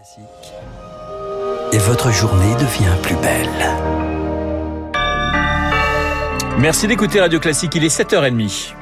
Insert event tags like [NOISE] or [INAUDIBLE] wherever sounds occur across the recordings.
Classique. Et votre journée devient plus belle. Merci d'écouter Radio Classique, il est 7h30. –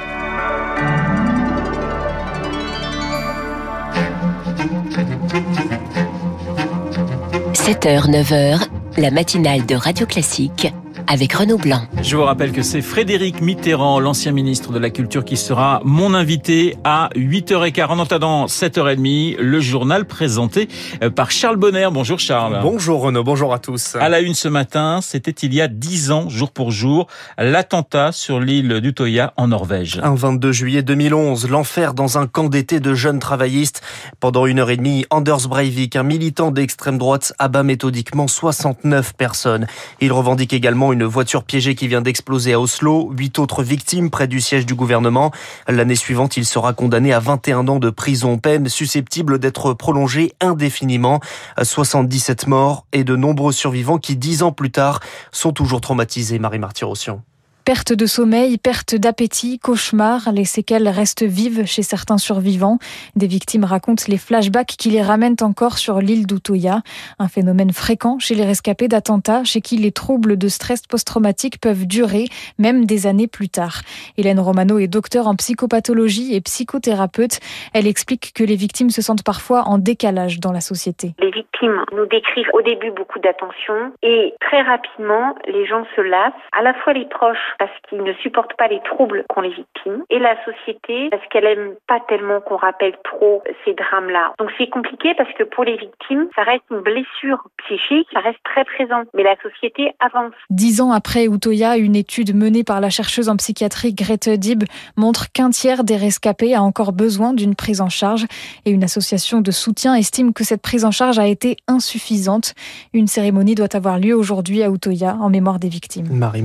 7h, 9h, la matinale de Radio Classique avec Renaud Blanc. Je vous rappelle que c'est Frédéric Mitterrand, l'ancien ministre de la Culture, qui sera mon invité à 8h15. En attendant 7h30, le journal présenté euh, par Charles Bonner. Bonjour Charles. Bonjour Renaud, bonjour à tous. À la une ce matin, c'était il y a 10 ans, jour pour jour, l'attentat sur l'île d'Utoya en Norvège. Un 22 juillet 2011, l'enfer dans un camp d'été de jeunes travaillistes. Pendant une heure et demie, Anders Breivik, un militant d'extrême droite, abat méthodiquement 69 personnes. Il revendique également une une voiture piégée qui vient d'exploser à Oslo, huit autres victimes près du siège du gouvernement. L'année suivante, il sera condamné à 21 ans de prison, peine susceptible d'être prolongée indéfiniment. 77 morts et de nombreux survivants qui, dix ans plus tard, sont toujours traumatisés. Marie Martyrossian. Perte de sommeil, perte d'appétit, cauchemar, les séquelles restent vives chez certains survivants. Des victimes racontent les flashbacks qui les ramènent encore sur l'île d'Utoya, un phénomène fréquent chez les rescapés d'attentats, chez qui les troubles de stress post-traumatique peuvent durer même des années plus tard. Hélène Romano est docteur en psychopathologie et psychothérapeute. Elle explique que les victimes se sentent parfois en décalage dans la société. Les victimes nous décrivent au début beaucoup d'attention et très rapidement les gens se lassent, à la fois les proches parce qu'ils ne supportent pas les troubles qu'ont les victimes, et la société parce qu'elle aime pas tellement qu'on rappelle trop ces drames-là. Donc c'est compliqué parce que pour les victimes, ça reste une blessure psychique, ça reste très présent, mais la société avance. Dix ans après Utoya, une étude menée par la chercheuse en psychiatrie Grete Dib montre qu'un tiers des rescapés a encore besoin d'une prise en charge, et une association de soutien estime que cette prise en charge a été insuffisante. Une cérémonie doit avoir lieu aujourd'hui à Utoya en mémoire des victimes. Marie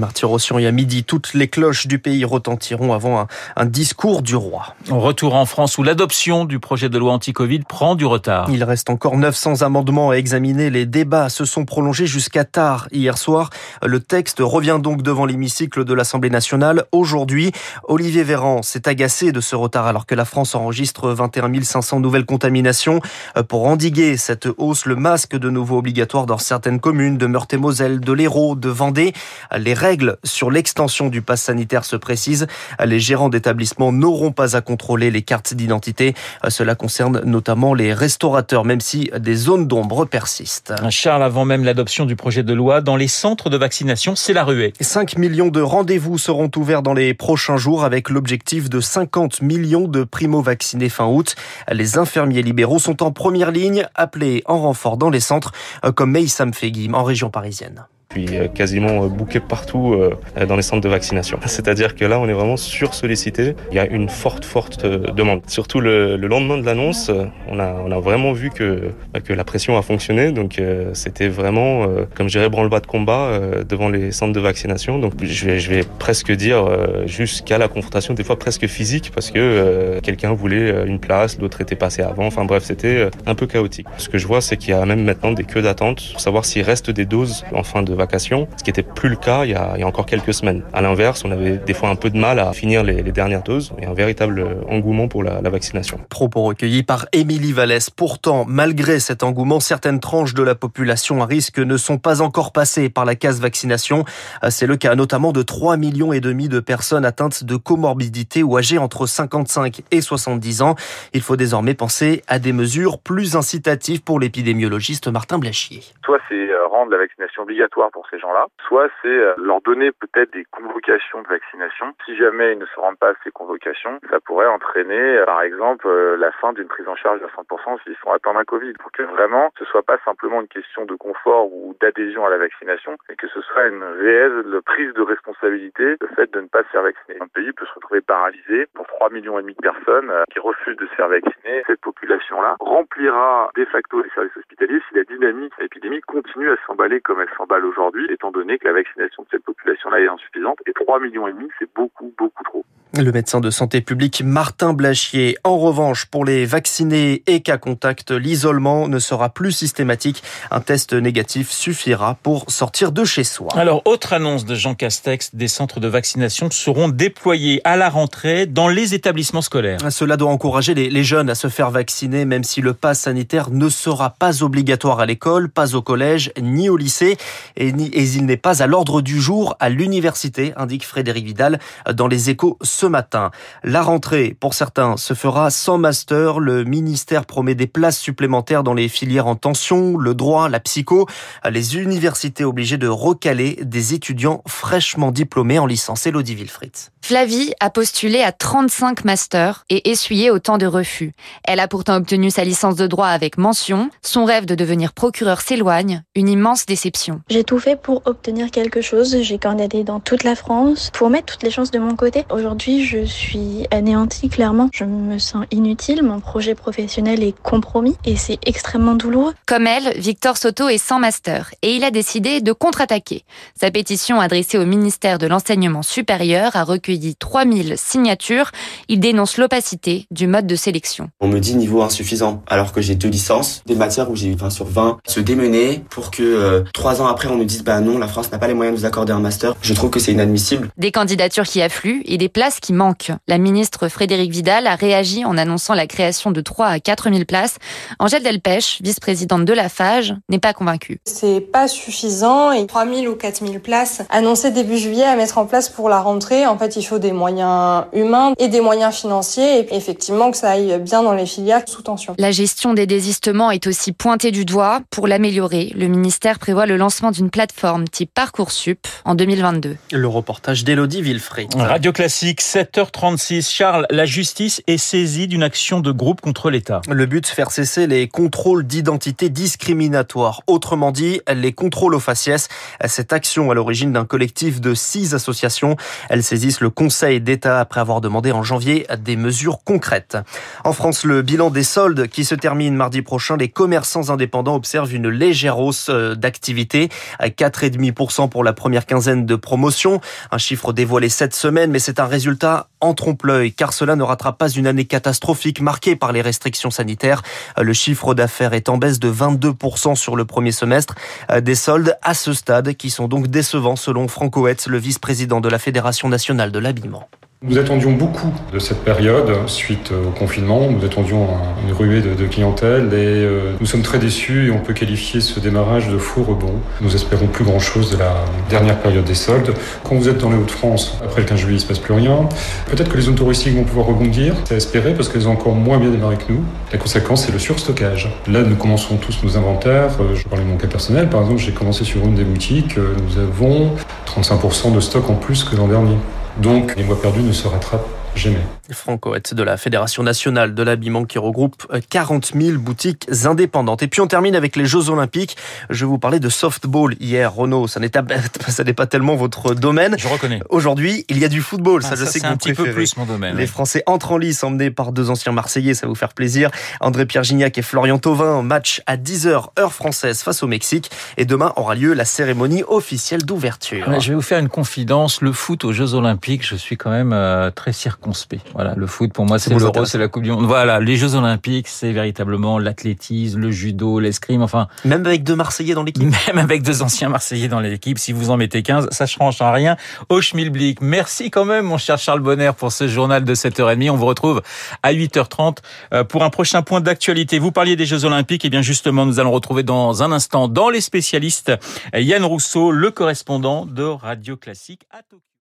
il y a midi toutes les cloches du pays retentiront avant un, discours du roi. Retour en France où l'adoption du projet de loi anti-Covid prend du retard. Il reste encore 900 amendements à examiner. Les débats se sont prolongés jusqu'à tard hier soir. Le texte revient donc devant l'hémicycle de l'Assemblée nationale. Aujourd'hui, Olivier Véran s'est agacé de ce retard alors que la France enregistre 21 500 nouvelles contaminations. Pour endiguer cette hausse, le masque de nouveau obligatoire dans certaines communes de Meurthe-et-Moselle, de l'Hérault, de Vendée. Les règles sur l'extension du pass sanitaire se précise. Les gérants d'établissements n'auront pas à contrôler les cartes d'identité. Cela concerne notamment les restaurateurs, même si des zones d'ombre persistent. Charles, avant même l'adoption du projet de loi, dans les centres de vaccination, c'est la ruée. 5 millions de rendez-vous seront ouverts dans les prochains jours avec l'objectif de 50 millions de primo-vaccinés fin août. Les infirmiers libéraux sont en première ligne, appelés en renfort dans les centres, comme Meissam Fegim en région parisienne euh, quasiment euh, bouqué partout euh, dans les centres de vaccination. [LAUGHS] C'est-à-dire que là, on est vraiment sur-sollicité. Il y a une forte, forte demande. Surtout le, lendemain de l'annonce, on a, vraiment vu que, que la pression a fonctionné. Donc c'était vraiment, comme je dirais, branle-bas de combat devant les centres de vaccination. Donc je vais, je vais presque dire jusqu'à la confrontation, des fois presque physique, parce que quelqu'un voulait une place, l'autre était passé avant. Enfin bref, c'était un peu chaotique. Ce que je vois, c'est qu'il y a même maintenant des queues d'attente pour savoir s'il reste des doses en fin de ce qui n'était plus le cas il y, a, il y, a, encore quelques semaines. À l'inverse, on avait des fois un peu de mal à finir les, les dernières doses et un véritable engouement pour la, la vaccination. Propos recueillis par Émilie Vallès. Pourtant, malgré cet engouement, certaines tranches de la population à risque ne sont pas encore passées par la case vaccination. C'est le cas notamment de 3 millions et demi de personnes atteintes de comorbidité ou âgées entre 55 et 70 ans. Il faut désormais penser à des mesures plus incitatives pour l'épidémiologiste Martin Blachier. Soit c'est euh, rendre la vaccination obligatoire pour ces gens-là, soit c'est euh, leur donner peut-être des convocations de vaccination. Si jamais ils ne se rendent pas à ces convocations, ça pourrait entraîner, euh, par exemple, euh, la fin d'une prise en charge à 100% s'ils sont atteints d'un Covid. Pour que vraiment ce soit pas simplement une question de confort ou d'adhésion à la vaccination, mais que ce soit une réelle prise de responsabilité, le fait de ne pas se faire vacciner. Un pays peut se retrouver paralysé pour 3 millions et demi de personnes qui refusent de se faire vacciner. Cette population-là remplira de facto les services hospitaliers si la dynamique épidémique continue à s'emballer comme elle s'emballe aujourd'hui, étant donné que la vaccination de cette population-là est insuffisante. Et 3 millions et demi, c'est beaucoup, beaucoup trop. Le médecin de santé publique Martin Blachier. En revanche, pour les vaccinés et cas contact, l'isolement ne sera plus systématique. Un test négatif suffira pour sortir de chez soi. Alors, autre annonce de Jean Castex, des centres de vaccination seront déployés à la rentrée dans les établissements scolaires. Cela doit encourager les jeunes à se faire vacciner, même si le pass sanitaire ne sera pas obligatoire à l'école, pas au collège, ni au lycée, et, il n'est pas à l'ordre du jour à l'université, indique Frédéric Vidal dans les échos ce matin. La rentrée, pour certains, se fera sans master. Le ministère promet des places supplémentaires dans les filières en tension, le droit, la psycho. Les universités obligées de recaler des étudiants fraîchement diplômés en licence. Elodie Wilfried. Flavie a postulé à 35 masters et essuyé autant de refus. Elle a pourtant obtenu sa licence de droit avec mention. Son rêve de devenir procureur s'éloigne. Une immense déception. J'ai tout fait pour obtenir quelque chose. J'ai candidaté dans toute la France pour mettre toutes les chances de mon côté. Aujourd'hui, je suis anéantie clairement. Je me sens inutile. Mon projet professionnel est compromis et c'est extrêmement douloureux. Comme elle, Victor Soto est sans master et il a décidé de contre-attaquer. Sa pétition adressée au ministère de l'Enseignement supérieur a recueilli dit 3000 signatures. Il dénonce l'opacité du mode de sélection. On me dit niveau insuffisant alors que j'ai deux licences, des matières où j'ai eu 20 sur 20, se démener pour que euh, trois ans après on nous dise bah non, la France n'a pas les moyens de nous accorder un master. Je trouve que c'est inadmissible. Des candidatures qui affluent et des places qui manquent. La ministre Frédéric Vidal a réagi en annonçant la création de 3 à 4 000 places. Angèle Delpech, vice-présidente de la FAGE, n'est pas convaincue. C'est pas suffisant et 3 000 ou 4 000 places annoncées début juillet à mettre en place pour la rentrée. En fait, il il faut des moyens humains et des moyens financiers et effectivement que ça aille bien dans les filières sous tension. La gestion des désistements est aussi pointée du doigt. Pour l'améliorer, le ministère prévoit le lancement d'une plateforme type Parcoursup en 2022. Le reportage d'Elodie Villefray. Radio Classique, 7h36. Charles, la justice est saisie d'une action de groupe contre l'État. Le but, faire cesser les contrôles d'identité discriminatoires. Autrement dit, les contrôles aux faciès. Cette action à l'origine d'un collectif de six associations. Elles saisissent le Conseil d'État après avoir demandé en janvier des mesures concrètes. En France, le bilan des soldes qui se termine mardi prochain, les commerçants indépendants observent une légère hausse euh, d'activité, à 4,5% pour la première quinzaine de promotion, un chiffre dévoilé cette semaine, mais c'est un résultat en trompe-l'œil, car cela ne rattrape pas une année catastrophique marquée par les restrictions sanitaires. Le chiffre d'affaires est en baisse de 22% sur le premier semestre. Euh, des soldes à ce stade qui sont donc décevants selon Franck le vice-président de la Fédération nationale de l'habillement. Nous attendions beaucoup de cette période suite au confinement. Nous attendions une ruée de, clientèle et euh, nous sommes très déçus et on peut qualifier ce démarrage de faux rebond. Nous espérons plus grand chose de la dernière période des soldes. Quand vous êtes dans les Hauts-de-France, après le 15 juillet, il ne se passe plus rien. Peut-être que les zones touristiques vont pouvoir rebondir. C'est à espérer parce qu'elles ont encore moins bien démarré que nous. La conséquence, c'est le surstockage. Là, nous commencerons tous nos inventaires. Euh, je parlais de mon cas personnel. Par exemple, j'ai commencé sur une des boutiques. Euh, nous avons 35% de stock en plus que l'an dernier. Donc les mois perdus ne se rattrapent jamais. Franck de la Fédération nationale de l'habillement qui regroupe 40 euh, 000 boutiques indépendantes. Et puis on termine avec les Jeux Olympiques. Je vous parlais de softball hier, Renaud. [LAUGHS] Ça n'est pas tellement votre domaine. Je reconnais. Aujourd'hui, il y a du football. Ah, ça, je sais que un petit peu plus mon domaine. Les Français entrent en lice, emmenés par deux anciens Marseillais. Ça va vous faire plaisir. André-Pierre Gignac et Florian Thauvin. Match à 10h, heure française, face au Mexique. Et demain aura lieu la cérémonie officielle d'ouverture. Je vais vous faire une confidence. Le foot aux Jeux Olympiques, je suis quand même euh, très circonspect. Voilà, le foot pour moi c'est l'Euro, c'est la Coupe du Monde. Voilà, les Jeux Olympiques, c'est véritablement l'athlétisme, le judo, l'escrime, enfin. Même avec deux Marseillais dans l'équipe. Même avec deux anciens Marseillais dans l'équipe, si vous en mettez 15, ça change en rien. Au Schmilblick, merci quand même mon cher Charles Bonner pour ce journal de 7h30. On vous retrouve à 8h30 euh, pour un prochain point d'actualité. Vous parliez des Jeux Olympiques, et bien justement nous allons retrouver dans un instant dans les spécialistes Yann Rousseau, le correspondant de Radio Classique à Tokyo.